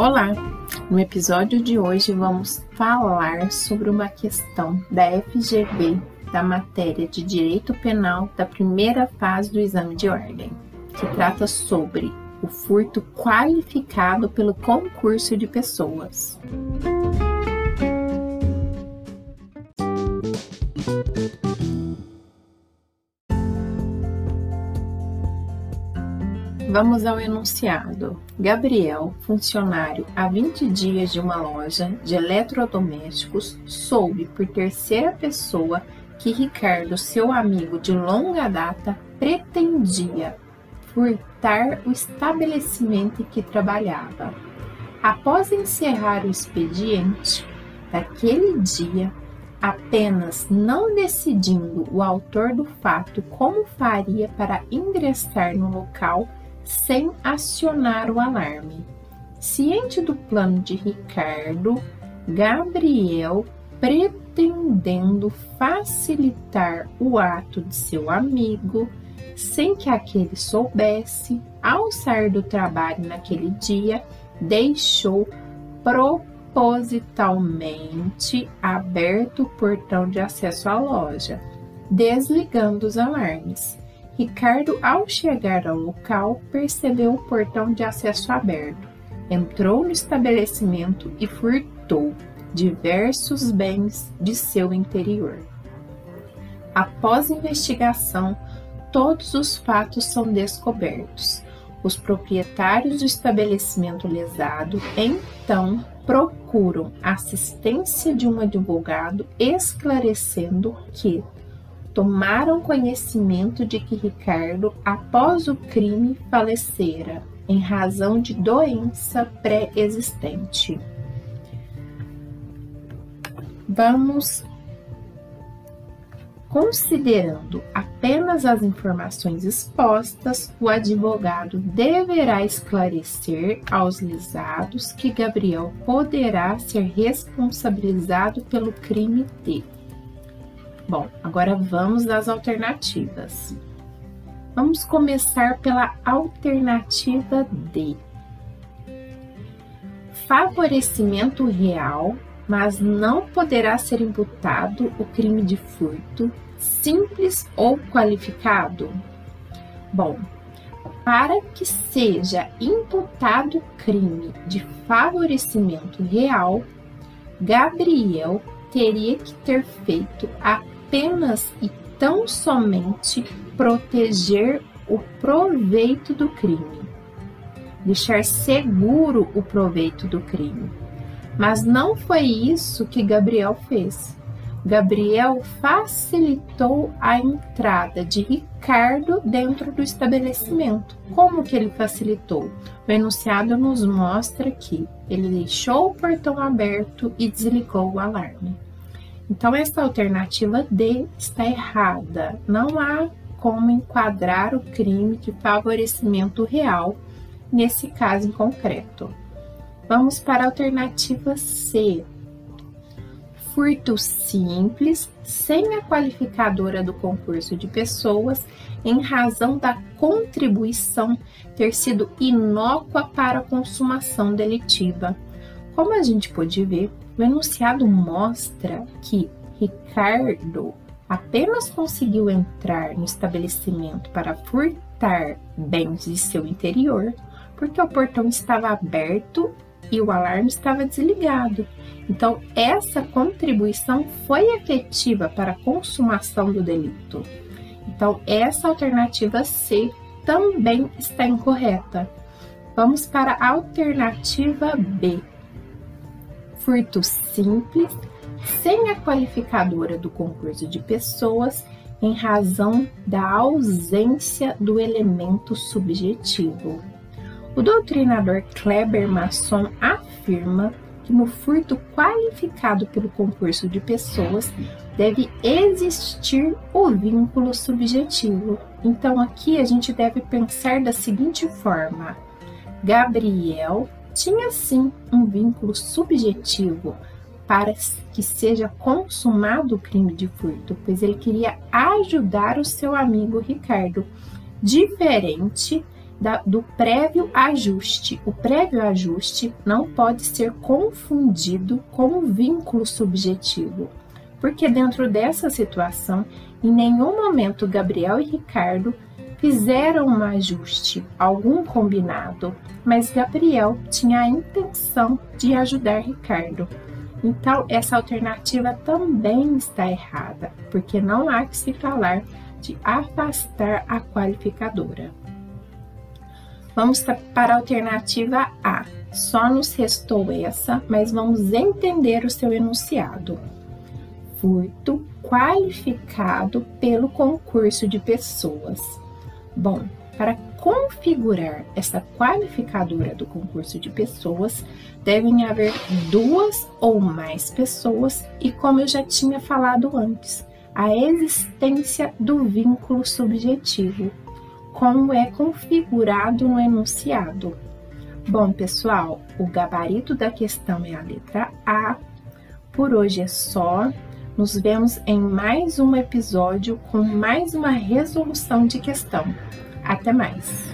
Olá! No episódio de hoje vamos falar sobre uma questão da FGV da matéria de Direito Penal da primeira fase do exame de ordem, que trata sobre o furto qualificado pelo concurso de pessoas. Vamos ao enunciado. Gabriel, funcionário há 20 dias de uma loja de eletrodomésticos, soube por terceira pessoa que Ricardo, seu amigo de longa data, pretendia furtar o estabelecimento em que trabalhava. Após encerrar o expediente daquele dia, apenas não decidindo o autor do fato como faria para ingressar no local sem acionar o alarme. Ciente do plano de Ricardo, Gabriel, pretendendo facilitar o ato de seu amigo, sem que aquele soubesse, ao sair do trabalho naquele dia, deixou propositalmente aberto o portão de acesso à loja, desligando os alarmes. Ricardo, ao chegar ao local, percebeu o portão de acesso aberto, entrou no estabelecimento e furtou diversos bens de seu interior. Após investigação, todos os fatos são descobertos. Os proprietários do estabelecimento lesado então procuram assistência de um advogado esclarecendo que tomaram conhecimento de que Ricardo, após o crime, falecera em razão de doença pré-existente. Vamos Considerando apenas as informações expostas, o advogado deverá esclarecer aos lisados que Gabriel poderá ser responsabilizado pelo crime de Bom, agora vamos às alternativas. Vamos começar pela alternativa D. Favorecimento real, mas não poderá ser imputado o crime de furto, simples ou qualificado? Bom, para que seja imputado crime de favorecimento real, Gabriel teria que ter feito a apenas e tão somente proteger o proveito do crime, deixar seguro o proveito do crime. Mas não foi isso que Gabriel fez. Gabriel facilitou a entrada de Ricardo dentro do estabelecimento. Como que ele facilitou? O enunciado nos mostra que ele deixou o portão aberto e desligou o alarme. Então, essa alternativa D está errada. Não há como enquadrar o crime de favorecimento real nesse caso em concreto. Vamos para a alternativa C. Furto simples, sem a qualificadora do concurso de pessoas, em razão da contribuição ter sido inócua para a consumação delitiva. Como a gente pode ver, o enunciado mostra que Ricardo apenas conseguiu entrar no estabelecimento para furtar bens de seu interior porque o portão estava aberto e o alarme estava desligado. Então, essa contribuição foi efetiva para a consumação do delito. Então, essa alternativa C também está incorreta. Vamos para a alternativa B furto simples, sem a qualificadora do concurso de pessoas, em razão da ausência do elemento subjetivo. O doutrinador Kleber Masson afirma que no furto qualificado pelo concurso de pessoas deve existir o vínculo subjetivo. Então aqui a gente deve pensar da seguinte forma: Gabriel tinha sim um vínculo subjetivo para que seja consumado o crime de furto, pois ele queria ajudar o seu amigo Ricardo, diferente da, do prévio ajuste. O prévio ajuste não pode ser confundido com o vínculo subjetivo, porque dentro dessa situação, em nenhum momento Gabriel e Ricardo fizeram um ajuste, algum combinado, mas Gabriel tinha a intenção de ajudar Ricardo. Então, essa alternativa também está errada, porque não há que se falar de afastar a qualificadora. Vamos para a alternativa A. Só nos restou essa, mas vamos entender o seu enunciado. Furto qualificado pelo concurso de pessoas. Bom, para configurar essa qualificadora do concurso de pessoas, devem haver duas ou mais pessoas e, como eu já tinha falado antes, a existência do vínculo subjetivo, como é configurado no enunciado. Bom, pessoal, o gabarito da questão é a letra A. Por hoje é só. Nos vemos em mais um episódio com mais uma resolução de questão. Até mais!